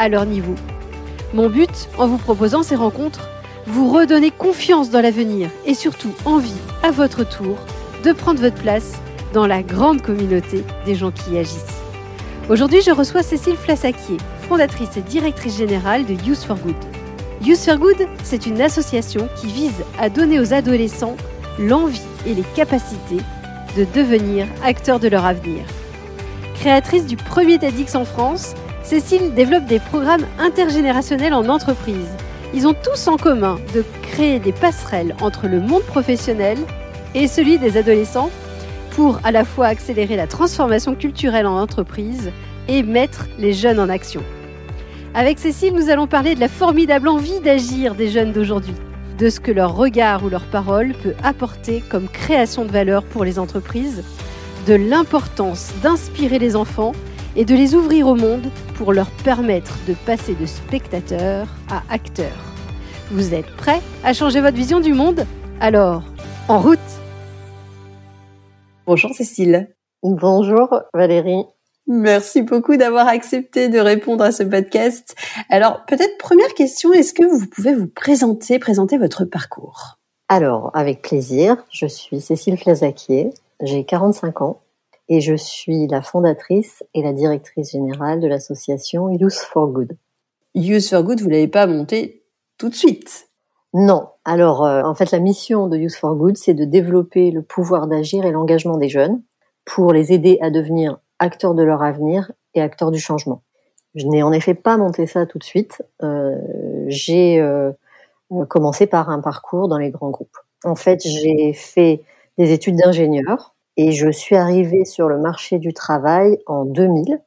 à leur niveau. Mon but, en vous proposant ces rencontres, vous redonner confiance dans l'avenir et surtout envie, à votre tour, de prendre votre place dans la grande communauté des gens qui agissent. Aujourd'hui, je reçois Cécile Flassaquier, fondatrice et directrice générale de Youth for Good. Youth for Good, c'est une association qui vise à donner aux adolescents l'envie et les capacités de devenir acteurs de leur avenir. Créatrice du premier TEDx en France, Cécile développe des programmes intergénérationnels en entreprise. Ils ont tous en commun de créer des passerelles entre le monde professionnel et celui des adolescents pour à la fois accélérer la transformation culturelle en entreprise et mettre les jeunes en action. Avec Cécile, nous allons parler de la formidable envie d'agir des jeunes d'aujourd'hui, de ce que leur regard ou leur parole peut apporter comme création de valeur pour les entreprises, de l'importance d'inspirer les enfants et de les ouvrir au monde pour leur permettre de passer de spectateurs à acteurs. Vous êtes prêts à changer votre vision du monde? Alors, en route Bonjour Cécile. Bonjour Valérie. Merci beaucoup d'avoir accepté de répondre à ce podcast. Alors, peut-être première question, est-ce que vous pouvez vous présenter, présenter votre parcours? Alors, avec plaisir. Je suis Cécile Flazaquier, j'ai 45 ans et je suis la fondatrice et la directrice générale de l'association Youth for Good. Youth for Good, vous l'avez pas monté tout de suite? Non. Alors, euh, en fait, la mission de Youth for Good, c'est de développer le pouvoir d'agir et l'engagement des jeunes pour les aider à devenir acteurs de leur avenir et acteurs du changement. Je n'ai en effet pas monté ça tout de suite. Euh, j'ai euh, commencé par un parcours dans les grands groupes. En fait, j'ai fait des études d'ingénieur et je suis arrivée sur le marché du travail en 2000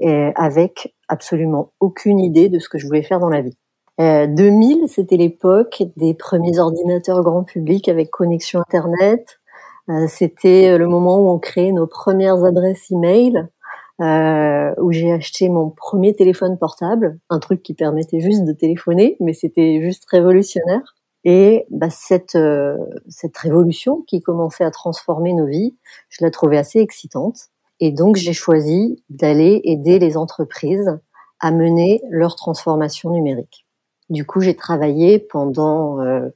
et avec absolument aucune idée de ce que je voulais faire dans la vie. Euh, 2000, c'était l'époque des premiers ordinateurs grand public avec connexion Internet. Euh, c'était le moment où on créait nos premières adresses email, euh, où j'ai acheté mon premier téléphone portable, un truc qui permettait juste de téléphoner, mais c'était juste révolutionnaire. Et bah, cette, euh, cette révolution qui commençait à transformer nos vies, je la trouvais assez excitante. Et donc j'ai choisi d'aller aider les entreprises à mener leur transformation numérique. Du coup, j'ai travaillé pendant euh,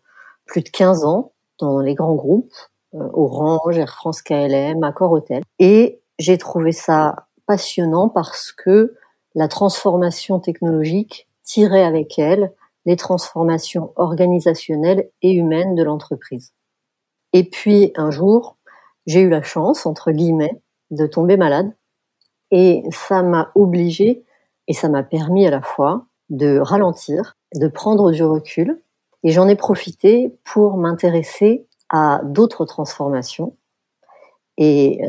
plus de 15 ans dans les grands groupes, euh, Orange, Air France KLM, Accor Hotel. Et j'ai trouvé ça passionnant parce que la transformation technologique tirait avec elle les transformations organisationnelles et humaines de l'entreprise. Et puis un jour, j'ai eu la chance, entre guillemets, de tomber malade. Et ça m'a obligé et ça m'a permis à la fois de ralentir, de prendre du recul. Et j'en ai profité pour m'intéresser à d'autres transformations et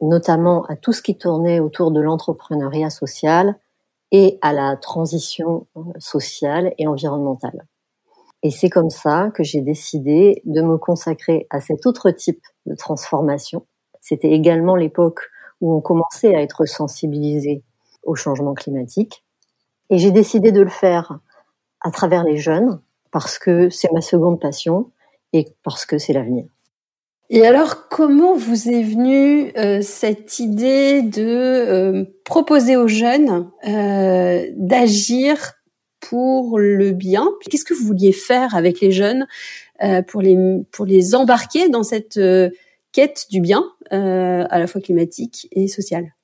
notamment à tout ce qui tournait autour de l'entrepreneuriat social, et à la transition euh, sociale et environnementale. Et c'est comme ça que j'ai décidé de me consacrer à cet autre type de transformation. C'était également l'époque où on commençait à être sensibilisé au changement climatique. Et j'ai décidé de le faire à travers les jeunes parce que c'est ma seconde passion et parce que c'est l'avenir. Et alors, comment vous est venue euh, cette idée de euh, proposer aux jeunes euh, d'agir pour le bien? Qu'est-ce que vous vouliez faire avec les jeunes pour les pour les embarquer dans cette quête du bien, à la fois climatique et social?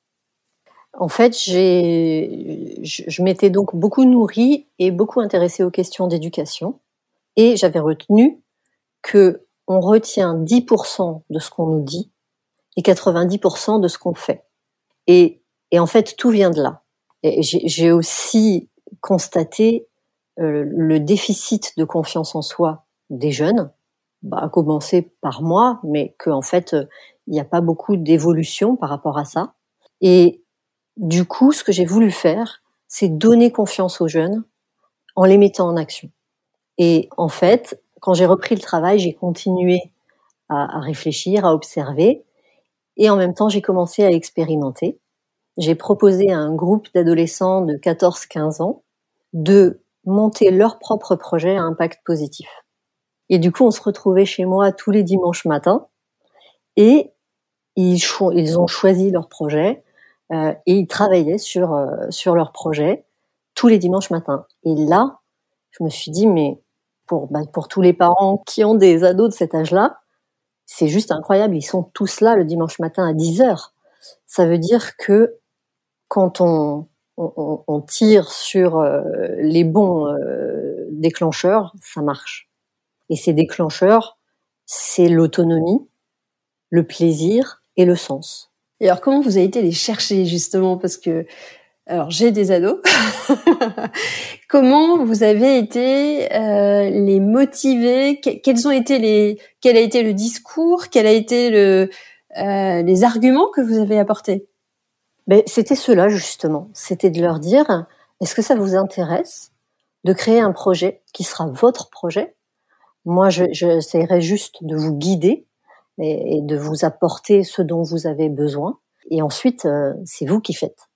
En fait, j'ai je, je m'étais donc beaucoup nourrie et beaucoup intéressée aux questions d'éducation, et j'avais retenu que on retient 10% de ce qu'on nous dit et 90% de ce qu'on fait. Et, en fait, tout vient de là. J'ai aussi constaté euh, le déficit de confiance en soi des jeunes, bah, à commencer par moi, mais qu'en fait, il n'y a pas beaucoup d'évolution par rapport à ça. Et du coup, ce que j'ai voulu faire, c'est donner confiance aux jeunes en les mettant en action. Et en fait, quand j'ai repris le travail, j'ai continué à, réfléchir, à observer, et en même temps, j'ai commencé à expérimenter. J'ai proposé à un groupe d'adolescents de 14-15 ans de monter leur propre projet à impact positif. Et du coup, on se retrouvait chez moi tous les dimanches matins et ils, ils ont choisi leur projet euh, et ils travaillaient sur euh, sur leur projet tous les dimanches matins. Et là, je me suis dit mais pour bah, pour tous les parents qui ont des ados de cet âge-là, c'est juste incroyable. Ils sont tous là le dimanche matin à 10 heures. Ça veut dire que quand on tire sur euh, les bons euh, déclencheurs, ça marche. Et ces déclencheurs, c'est l'autonomie, le plaisir et le sens. Et alors, comment vous avez été les chercher justement? Parce que, alors, j'ai des ados. comment vous avez été euh, les motiver? Quels ont été les Quel a été le discours? Quel a été le euh, les arguments que vous avez apportés? Ben, c'était cela justement. C'était de leur dire est-ce que ça vous intéresse de créer un projet qui sera votre projet? Moi, j'essaierai je, juste de vous guider et, de vous apporter ce dont vous avez besoin. Et ensuite, euh, c'est vous qui faites.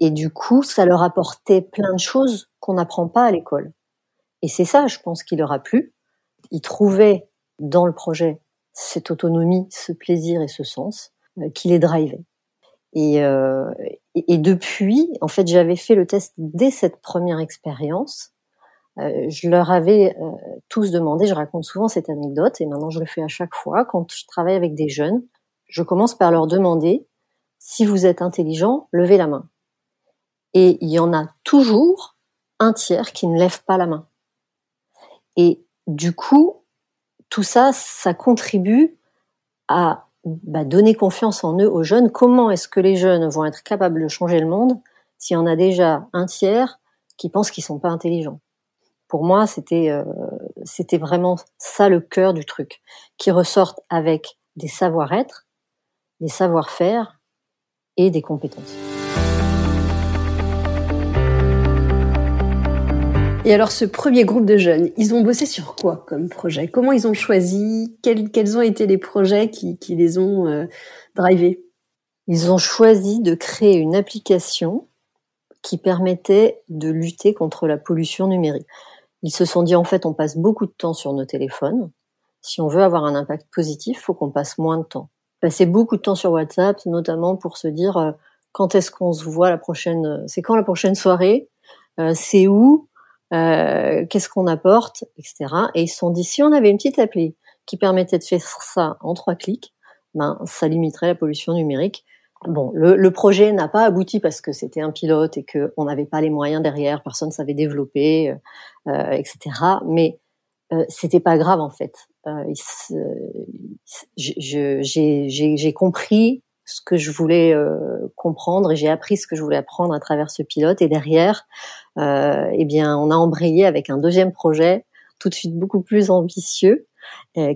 Et, du coup, ça leur apportait plein de choses qu'on n'apprend pas à l'école. Et c'est ça, je pense, qui leur a plu. Ils trouvaient dans le projet cette autonomie, ce plaisir et ce sens euh, qui les drivait. Et, euh, et, depuis, en fait, j'avais fait le test dès cette première expérience. Euh, je leur avais tous demandé, je raconte souvent cette anecdote et maintenant je le fais à chaque fois, quand je travaille avec des jeunes, je commence par leur demander si vous êtes intelligent, levez la main. Et il y en a toujours un tiers qui ne lève pas la main. Et du coup, tout ça, ça contribue à bah, donner confiance en eux aux jeunes. Comment est-ce que les jeunes vont être capables de changer le monde s'il y en a déjà un tiers qui pensent qu'ils sont pas intelligents? Pour moi, c'était euh, c'était vraiment ça le cœur du truc, qui ressortent avec des savoir-être, des savoir-faire et des compétences. Et alors, ce premier groupe de jeunes, ils ont bossé sur quoi comme projet? Comment ils ont choisi? Quels, ont été les projets qui, les ont euh, drivés? Ils ont choisi de créer une application qui permettait de lutter contre la pollution numérique. Ils se sont dit en fait on passe beaucoup de temps sur nos téléphones. Si on veut avoir un impact positif, faut qu'on passe moins de temps. Passer beaucoup de temps sur WhatsApp, notamment pour se dire euh, quand est-ce qu'on se voit la prochaine, euh, c'est quand la prochaine soirée, c'est où, qu'est-ce qu'on apporte, etc. Et ils se sont dit si on avait une petite appli qui permettait de faire ça en trois clics, ben ça limiterait la pollution numérique Bon, le, projet n'a pas abouti parce que c'était un pilote et qu'on n'avait pas les moyens derrière, personne ne savait développer, euh, euh etc. Mais euh, c'était pas grave en fait. Euh, j'ai compris ce que je voulais euh, comprendre et j'ai appris ce que je voulais apprendre à travers ce pilote. Et derrière, euh, eh bien, on a embrayé avec un deuxième projet, tout de suite beaucoup plus ambitieux,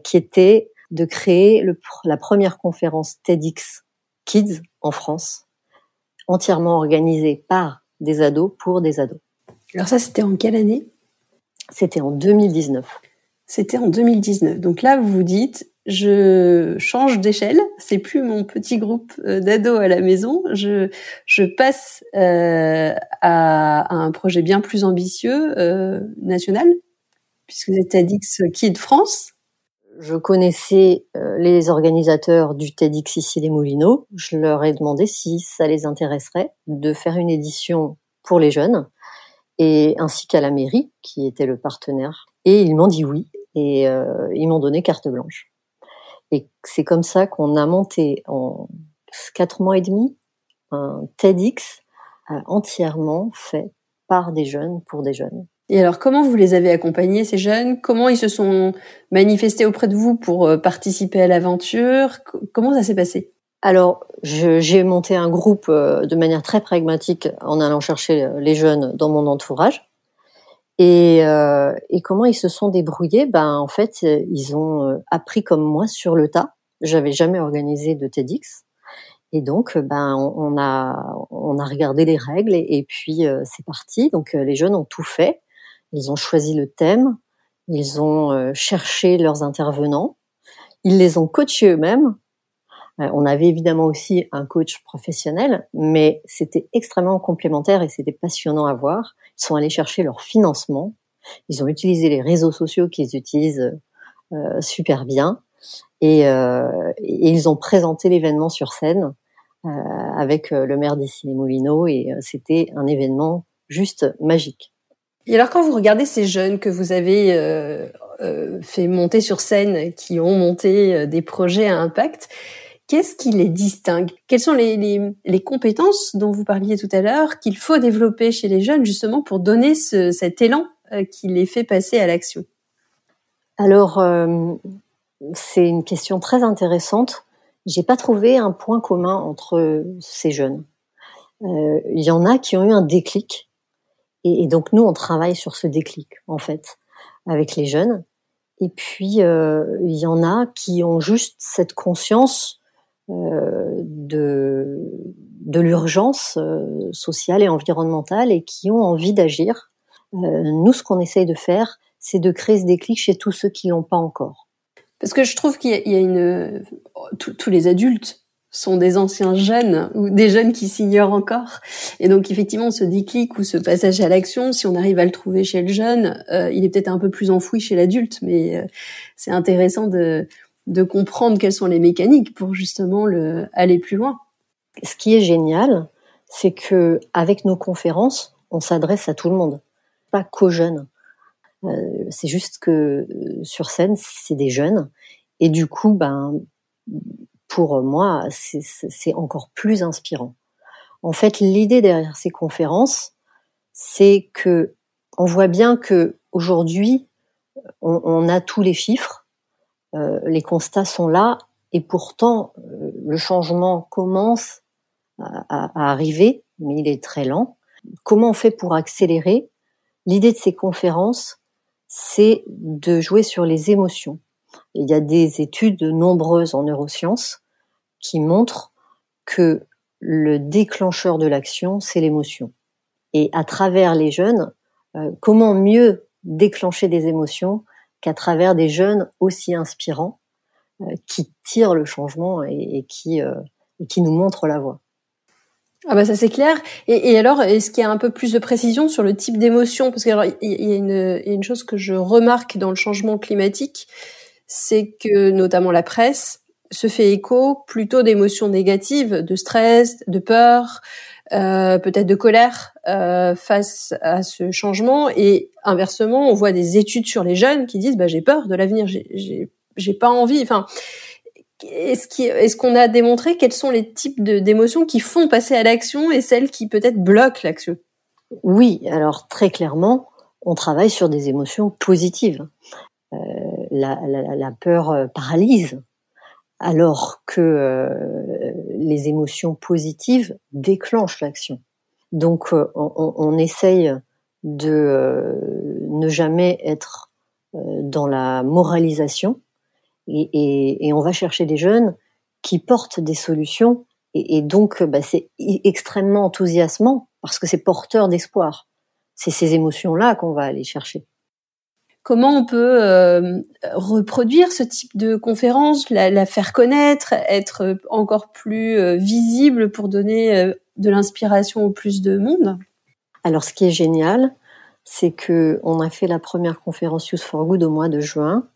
qui était de créer le, la première conférence TEDx Kids en France, entièrement organisé par des ados pour des ados. Alors ça, c'était en quelle année? C'était en 2019. C'était en 2019. Donc là, vous vous dites, je change d'échelle. C'est plus mon petit groupe euh, d'ados à la maison. Je, passe euh, à, un projet bien plus ambitieux, euh, national, puisque vous êtes Adix Kids France je connaissais les organisateurs du TEDx ici des Moulineaux. Je leur ai demandé si ça les intéresserait de faire une édition pour les jeunes, et ainsi qu'à la mairie, qui était le partenaire. Et ils m'ont dit oui, et ils m'ont donné carte blanche. Et c'est comme ça qu'on a monté en quatre mois et demi un TEDx euh, entièrement fait par des jeunes pour des jeunes. Et alors, comment vous les avez accompagnés, ces jeunes? Comment ils se sont manifestés auprès de vous pour euh, participer à l'aventure? Comment ça s'est passé? Alors, j'ai monté un groupe euh, de manière très pragmatique en allant chercher les jeunes dans mon entourage. Et, et comment ils se sont débrouillés? Ben, en fait, ils ont appris comme moi sur le tas. J'avais jamais organisé de TEDx. Et donc, ben, on a, on a regardé les règles et, puis c'est parti. Donc, les jeunes ont tout fait. Ils ont choisi le thème, ils ont cherché leurs intervenants, ils les ont coachés eux-mêmes. On avait évidemment aussi un coach professionnel, mais c'était extrêmement complémentaire et c'était passionnant à voir. Sont allés chercher leur financement. Ils ont utilisé les réseaux sociaux qu'ils utilisent euh, super bien. Euh, et, ils ont présenté l'événement sur scène euh, avec le maire les Moulineaux et c'était un événement juste magique. Et alors quand vous regardez ces jeunes que vous avez fait monter sur scène, qui ont monté des projets à impact, qu'est-ce qui les distingue? Quelles sont les, compétences dont vous parliez tout à l'heure qu'il faut développer chez les jeunes justement pour donner ce, cet élan qui les fait passer à l'action? Alors, euh, c'est une question très intéressante. J'ai pas trouvé un point commun entre ces jeunes. Euh, il y en a qui ont eu un déclic, et, donc nous on travaille sur ce déclic en fait avec les jeunes. Et puis euh, il y en a qui ont juste cette conscience de de l'urgence sociale et environnementale et qui ont envie d'agir. nous, ce qu'on essaye de faire, c'est de créer ce déclic chez tous ceux qui l'ont pas encore. Parce que je trouve qu'il y, a une, tous les adultes sont des anciens jeunes ou des jeunes qui s'ignorent encore. Et donc effectivement, ce déclic ou ce passage à l'action, si on arrive à le trouver chez le jeune, euh, il est peut-être un peu plus enfoui chez l'adulte, mais euh, c'est intéressant de, de comprendre quelles sont les mécaniques pour justement le, aller plus loin. Ce qui est génial, c'est que avec nos conférences, on s'adresse à tout le monde, pas qu'aux jeunes. Euh, c'est juste que euh, sur scène, c'est des jeunes. Et du coup, ben, pour moi, c'est encore plus inspirant. En fait, l'idée derrière ces conférences, c'est que on voit bien que aujourd'hui, on, a tous les chiffres, euh, les constats sont là, et pourtant euh, le changement commence à, arriver, mais il est très lent. Comment on fait pour accélérer? L'idée de ces conférences, c'est de jouer sur les émotions. Il y a des études nombreuses en neurosciences qui montrent que le déclencheur de l'action, c'est l'émotion. Et à travers les jeunes, euh, comment mieux déclencher des émotions qu'à travers des jeunes aussi inspirants euh, qui tirent le changement et, qui, euh, qui nous montrent la voie. Ah bah ça c'est clair. Et, alors, est-ce qu'il y a un peu plus de précision sur le type d'émotion? Parce qu'il y, a une chose que je remarque dans le changement climatique, c'est que notamment la presse se fait écho plutôt d'émotions négatives, de stress, de peur, euh, peut-être de colère euh, face à ce changement. Et inversement, on voit des études sur les jeunes qui disent bah, j'ai peur de l'avenir, j'ai pas envie. Enfin, est-ce qu'on a démontré quels sont les types d'émotions qui font passer à l'action et celles qui peut-être bloquent l'action? Oui, alors très clairement, on travaille sur des émotions positives. Euh, la, peur euh, paralyse, alors que euh, les émotions positives déclenchent l'action. Donc on, on, essaye de ne jamais être dans la moralisation, et, et, et, on va chercher des jeunes qui portent des solutions et, et donc bah, c'est extrêmement enthousiasmant parce que c'est porteur d'espoir. C'est ces émotions-là qu'on va aller chercher. Comment on peut euh, reproduire ce type de conférence, la, faire connaître, être encore plus euh, visible pour donner euh, de l'inspiration au plus de monde? Alors, ce qui est génial, c'est que on a fait la première conférence Youth for Good au mois de juin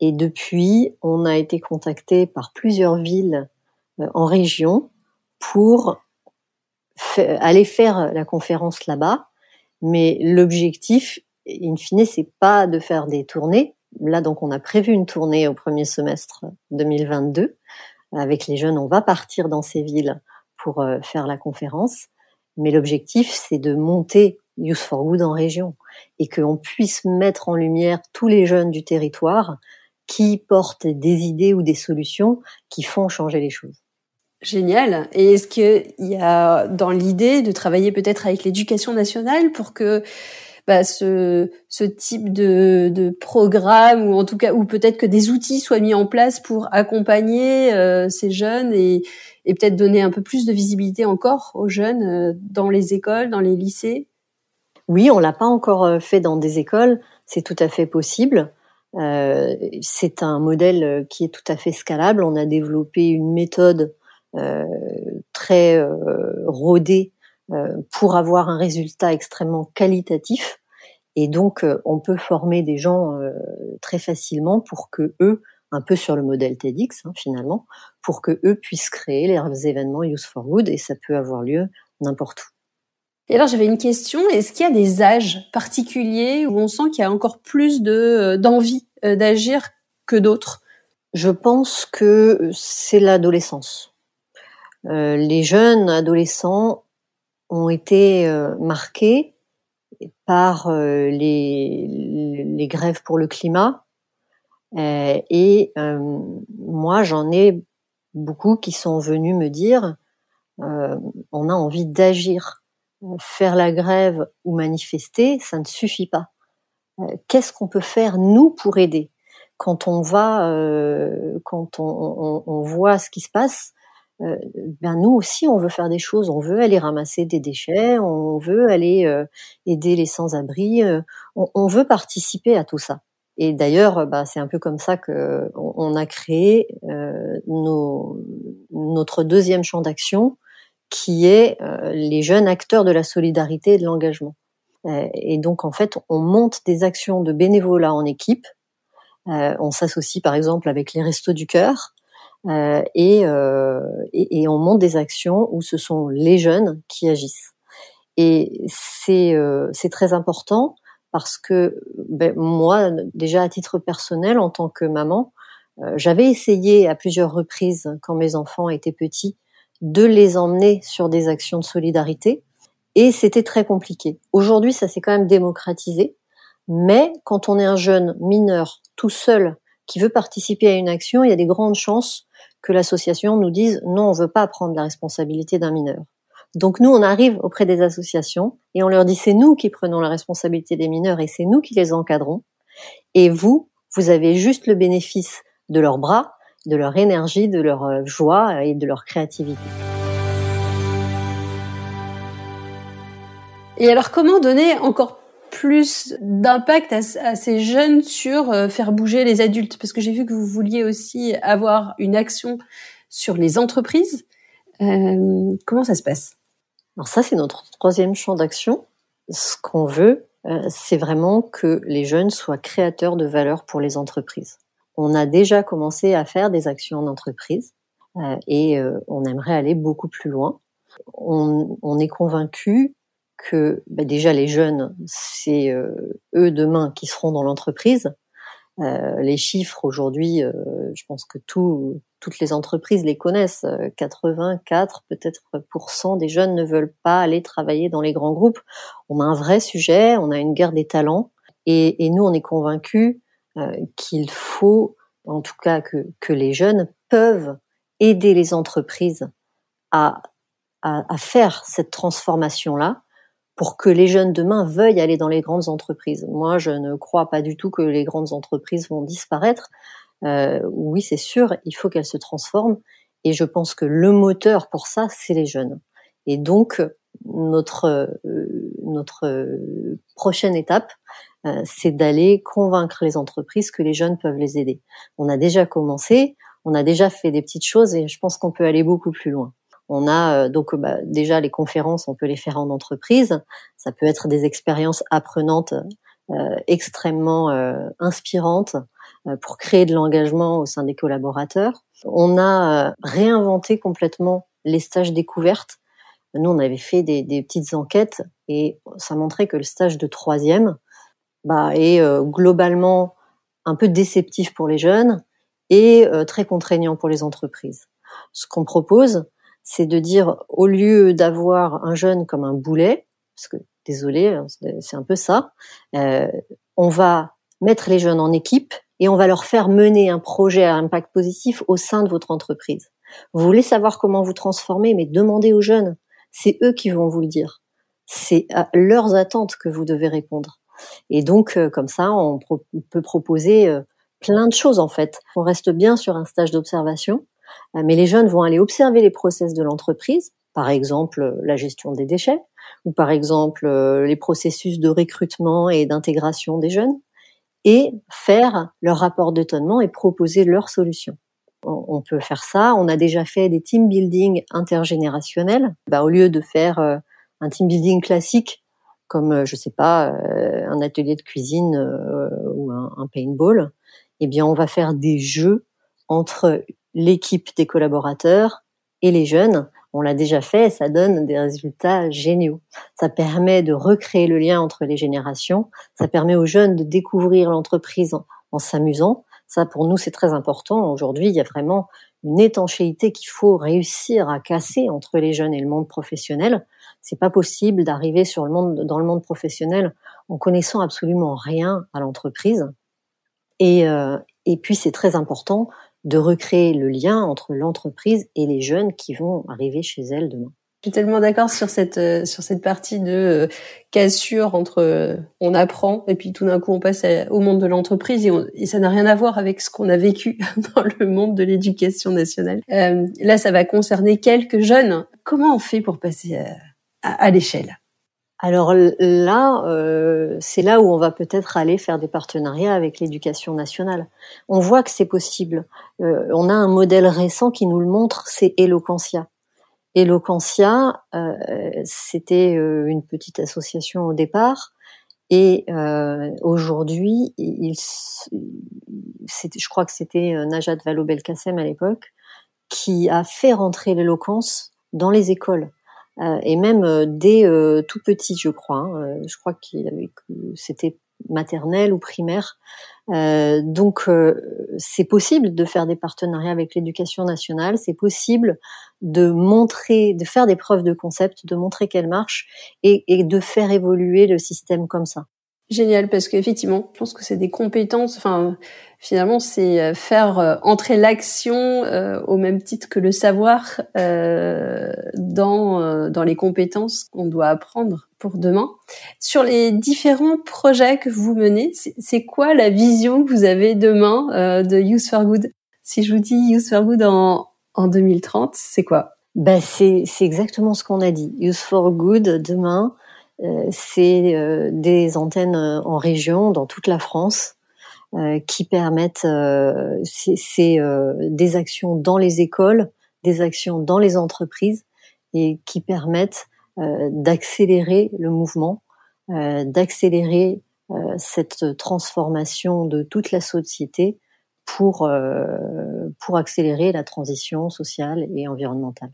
et depuis, on a été contacté par plusieurs villes en région pour aller faire la conférence là-bas. Mais l'objectif, in fine, c'est pas de faire des tournées. Là, donc, on a prévu une tournée au premier semestre 2022. Avec les jeunes, on va partir dans ces villes pour euh, faire la conférence. Mais l'objectif, c'est de monter Youth for Good en région et qu'on puisse mettre en lumière tous les jeunes du territoire qui portent des idées ou des solutions qui font changer les choses. Génial. Et est-ce qu'il y a dans l'idée de travailler peut-être avec l'éducation nationale pour que bah, ce, ce type de, de programme ou en tout cas ou peut-être que des outils soient mis en place pour accompagner euh, ces jeunes et, et peut-être donner un peu plus de visibilité encore aux jeunes euh, dans les écoles, dans les lycées? Oui, on l'a pas encore euh, fait dans des écoles, c'est tout à fait possible. Euh, c'est un modèle qui est tout à fait scalable. On a développé une méthode euh, très rodée euh, pour avoir un résultat extrêmement qualitatif. Et donc, euh, on peut former des gens euh, très facilement pour que eux, un peu sur le modèle TEDx hein, finalement, pour que eux puissent créer leurs événements Use for Good et ça peut avoir lieu n'importe où. Et alors j'avais une question, est-ce qu'il y a des âges particuliers où on sent qu'il y a encore plus de d'envie d'agir que d'autres? Je pense que c'est l'adolescence. Euh, les jeunes adolescents ont été euh, marqués par euh, les, grèves pour le climat. Euh, et moi, j'en ai beaucoup qui sont venus me dire, on a envie d'agir. Faire la grève ou manifester, ça ne suffit pas. Qu'est-ce qu'on peut faire nous pour aider? Quand on va, quand on, voit ce qui se passe, euh, ben nous aussi on veut faire des choses, on veut aller ramasser des déchets, on veut aller euh, aider les sans-abri, euh, on, veut participer à tout ça. Et d'ailleurs, bah, c'est un peu comme ça que on, a créé nos, notre deuxième champ d'action, qui est les jeunes acteurs de la solidarité et de l'engagement. et donc en fait, on monte des actions de bénévolat en équipe. on s'associe par exemple avec les Restos du Cœur, euh, euh, et, et, on monte des actions où ce sont les jeunes qui agissent. Et c'est euh, très important parce que ben, moi, déjà à titre personnel, en tant que maman, j'avais essayé à plusieurs reprises, quand mes enfants étaient petits, de les emmener sur des actions de solidarité. Et c'était très compliqué. Aujourd'hui, ça s'est quand même démocratisé. Mais quand on est un jeune mineur tout seul qui veut participer à une action, il y a des grandes chances que l'association nous dise non, on veut pas prendre la responsabilité d'un mineur. Donc nous, on arrive auprès des associations et on leur dit c'est nous qui prenons la responsabilité des mineurs et c'est nous qui les encadrons. Et vous, vous avez juste le bénéfice de leurs bras, de leur énergie, de leur euh, joie et de leur créativité. Et alors comment donner encore plus d'impact à, ces jeunes sur euh, faire bouger les adultes Parce que j'ai vu que vous vouliez aussi avoir une action sur les entreprises. Euh, comment ça se passe? Alors ça, c'est notre troisième champ d'action. Ce qu'on veut, euh, c'est vraiment que les jeunes soient créateurs de valeur pour les entreprises. On a déjà commencé à faire des actions en entreprise et on aimerait aller beaucoup plus loin. On, on est convaincu que bah, déjà les jeunes, c'est euh, eux demain qui seront dans l'entreprise. Euh, les chiffres aujourd'hui, euh, je pense que tout, toutes les entreprises les connaissent. 84 peut-être des jeunes ne veulent pas aller travailler dans les grands groupes. On a un vrai sujet, on a une guerre des talents, et, et nous on est convaincus qu'il faut, en tout cas que, que les jeunes peuvent aider les entreprises à, à, à faire cette transformation là pour que les jeunes demain veuillent aller dans les grandes entreprises. Moi, je ne crois pas du tout que les grandes entreprises vont disparaître. Euh, oui, c'est sûr, il faut qu'elles se transforment. Et je pense que le moteur pour ça, c'est les jeunes. Et donc, notre euh, notre prochaine étape, euh, c'est d'aller convaincre les entreprises que les jeunes peuvent les aider. On a déjà commencé, on a déjà fait des petites choses, et je pense qu'on peut aller beaucoup plus loin. On a euh, donc bah, déjà les conférences, on peut les faire en entreprise. Ça peut être des expériences apprenantes euh, extrêmement euh, inspirantes pour créer de l'engagement au sein des collaborateurs. On a réinventé complètement les stages découvertes. Nous, on avait fait des, petites enquêtes et ça montrait que le stage de troisième bah, est globalement un peu déceptif pour les jeunes et très contraignant pour les entreprises. Ce qu'on propose, c'est de dire au lieu d'avoir un jeune comme un boulet, parce que désolé, hein, c'est un peu ça, euh, on va mettre les jeunes en équipe et on va leur faire mener un projet à impact positif au sein de votre entreprise. Vous voulez savoir comment vous transformer, mais demandez aux jeunes. C'est eux qui vont vous le dire. c'est à leurs attentes que vous devez répondre. Et donc, euh, comme ça, on, peut proposer euh, plein de choses en fait. On reste bien sur un stage d'observation, mais les jeunes vont aller observer les process de l'entreprise, par exemple la gestion des déchets, ou par exemple les processus de recrutement et d'intégration des jeunes, et faire leur rapport d'étonnement et proposer leurs solutions. On peut faire ça. On a déjà fait des team building intergénérationnels. Bah, au lieu de faire un team building classique comme euh, je sais pas euh, un atelier de cuisine euh, ou un, un, paintball, eh bien on va faire des jeux entre l'équipe des collaborateurs et les jeunes. On l'a déjà fait, ça donne des résultats géniaux. Ça permet de recréer le lien entre les générations. Ça permet aux jeunes de découvrir l'entreprise en, s'amusant. Ça, pour nous, c'est très important. Aujourd'hui, il y a vraiment une étanchéité qu'il faut réussir à casser entre les jeunes et le monde professionnel. C'est pas possible d'arriver sur le monde, dans le monde professionnel en connaissant absolument rien à l'entreprise. Et, euh, et puis c'est très important de recréer le lien entre l'entreprise et les jeunes qui vont arriver chez elle demain. Je suis tellement d'accord sur cette euh, sur cette partie de euh, cassure entre euh, on apprend et puis tout d'un coup on passe au monde de l'entreprise et, et, ça n'a rien à voir avec ce qu'on a vécu dans le monde de l'éducation nationale. là, ça va concerner quelques jeunes. Comment on fait pour passer à, à, l'échelle? Alors là, euh, c'est là où on va peut-être aller faire des partenariats avec l'éducation nationale. On voit que c'est possible. Euh, on a un modèle récent qui nous le montre, c'est Eloquentia. Eloquentia, euh, c'était euh, une petite association au départ, et aujourd'hui, je crois que c'était Najat Vallaud-Belkacem à l'époque, qui a fait rentrer l'éloquence dans les écoles. Et même dès tout petit, je crois. Hein, je crois que c'était maternelle ou primaire. Euh, donc euh, c'est possible de faire des partenariats avec l'éducation nationale, c'est possible de montrer, de faire des preuves de concept, de montrer qu'elle marche et de faire évoluer le système comme ça. Génial, parce qu'effectivement, je pense que c'est des compétences. Enfin, finalement, c'est euh, faire euh, entrer l'action euh, au même titre que le savoir euh, dans dans les compétences qu'on doit apprendre pour demain. Sur les différents projets que vous menez, c'est quoi la vision que vous avez demain de Use for Good? Si je vous dis Use for Good en en 2030, c'est quoi? Ben c'est c'est exactement ce qu'on a dit. Use for Good demain euh, c'est euh, des antennes euh, en région dans toute la France qui permettent c'est des actions dans les écoles, des actions dans les entreprises et qui permettent d'accélérer le mouvement, d'accélérer cette transformation de toute la société pour, pour accélérer la transition sociale et environnementale.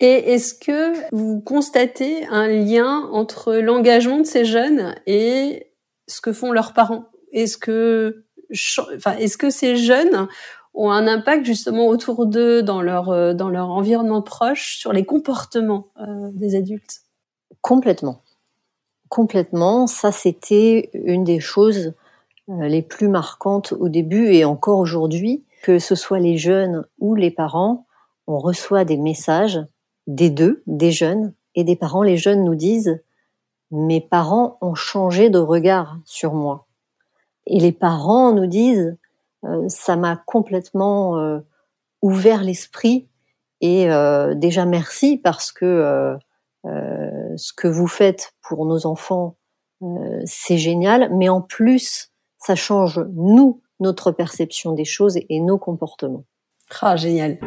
Et est-ce que vous constatez un lien entre l'engagement de ces jeunes et ce que font leurs parents? Est-ce que, enfin, est-ce que ces jeunes ont un impact justement autour d'eux dans leur euh, dans leur environnement proche sur les comportements euh, des adultes? Complètement, complètement. Ça, c'était une des choses euh, les plus marquantes au début et encore aujourd'hui, que ce soit les jeunes ou les parents, on reçoit des messages des deux, des jeunes et des parents. Les jeunes nous disent mes parents ont changé de regard sur moi. Et les parents nous disent euh, ça m'a complètement euh, ouvert l'esprit et euh, déjà merci parce que ce que vous faites pour nos enfants c'est génial, mais en plus ça change nous notre perception des choses et nos comportements. Ah génial.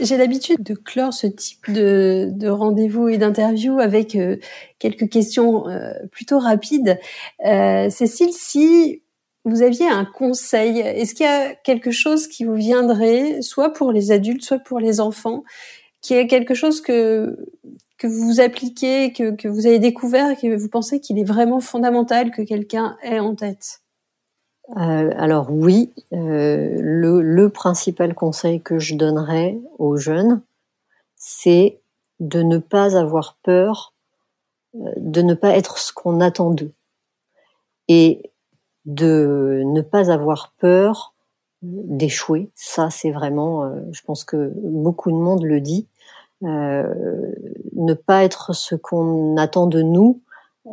J'ai l'habitude de clore ce type de, de rendez-vous et d'interview avec euh, quelques questions euh, plutôt rapides. Euh, Cécile, si vous aviez un conseil, est-ce qu'il y a quelque chose qui vous viendrait, soit pour les adultes, soit pour les enfants, qui est quelque chose que que vous appliquez, que, que vous avez découvert, que vous pensez qu'il est vraiment fondamental que quelqu'un ait en tête? Euh, alors oui, euh, le, principal conseil que je donnerais aux jeunes, c'est de ne pas avoir peur, euh, de ne pas être ce qu'on attend d'eux, et de ne pas avoir peur d'échouer. Ça, c'est vraiment, je pense que beaucoup de monde le dit. ne pas être ce qu'on attend de nous,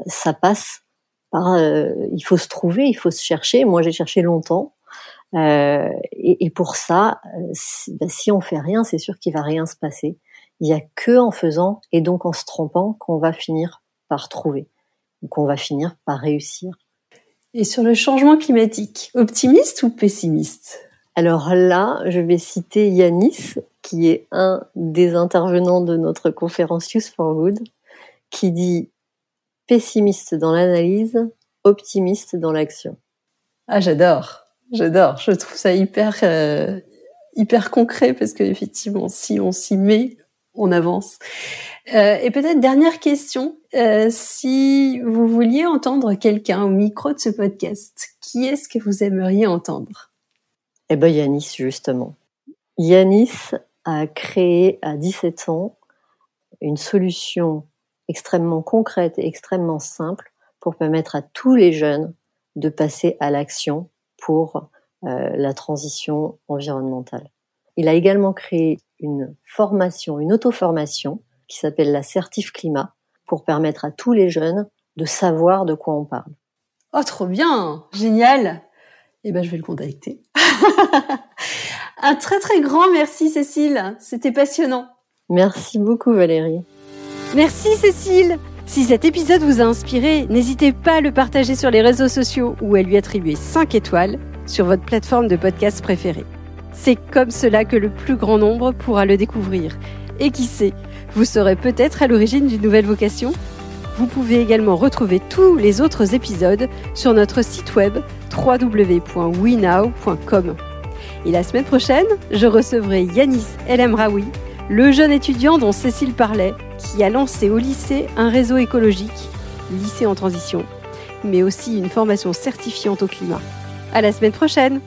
ça passe par. il faut se trouver, il faut se chercher. Moi, j'ai cherché longtemps. Euh, et, et, pour ça, si, ben, si on fait rien, c'est sûr qu'il va rien se passer. Il y a que en faisant et donc en se trompant qu'on va finir par trouver, qu'on va finir par réussir. Et sur le changement climatique, optimiste ou pessimiste? Alors là, je vais citer Yanis, qui est un des intervenants de notre conférence Use for Good, qui dit pessimiste dans l'analyse, optimiste dans l'action. Ah, j'adore. J'adore. Je trouve ça hyper euh, hyper concret parce que effectivement, si on s'y met, on avance. Euh, et peut-être dernière question, euh, si vous vouliez entendre quelqu'un au micro de ce podcast, qui est-ce que vous aimeriez entendre? Eh ben Yanis justement. Yanis a créé à 17 ans une solution extrêmement concrète et extrêmement simple pour permettre à tous les jeunes de passer à l'action pour euh, la transition environnementale. Il a également créé une formation, une auto-formation qui s'appelle la Certif Climat pour permettre à tous les jeunes de savoir de quoi on parle. Oh, trop bien, génial. Eh ben, je vais le contacter. Un très très grand merci Cécile, c'était passionnant. Merci beaucoup Valérie. Merci Cécile. Si cet épisode vous a inspiré, n'hésitez pas à le partager sur les réseaux sociaux ou à lui attribuer 5 étoiles sur votre plateforme de podcast préférée. C'est comme cela que le plus grand nombre pourra le découvrir. Et qui sait, vous serez peut-être à l'origine d'une nouvelle vocation? Vous pouvez également retrouver tous les autres épisodes sur notre site web www.wenow.com. Et la semaine prochaine, je recevrai Yanis El Raoui, le jeune étudiant dont Cécile parlait, qui a lancé au lycée un réseau écologique, lycée en transition, mais aussi une formation certifiante au climat. À la semaine prochaine!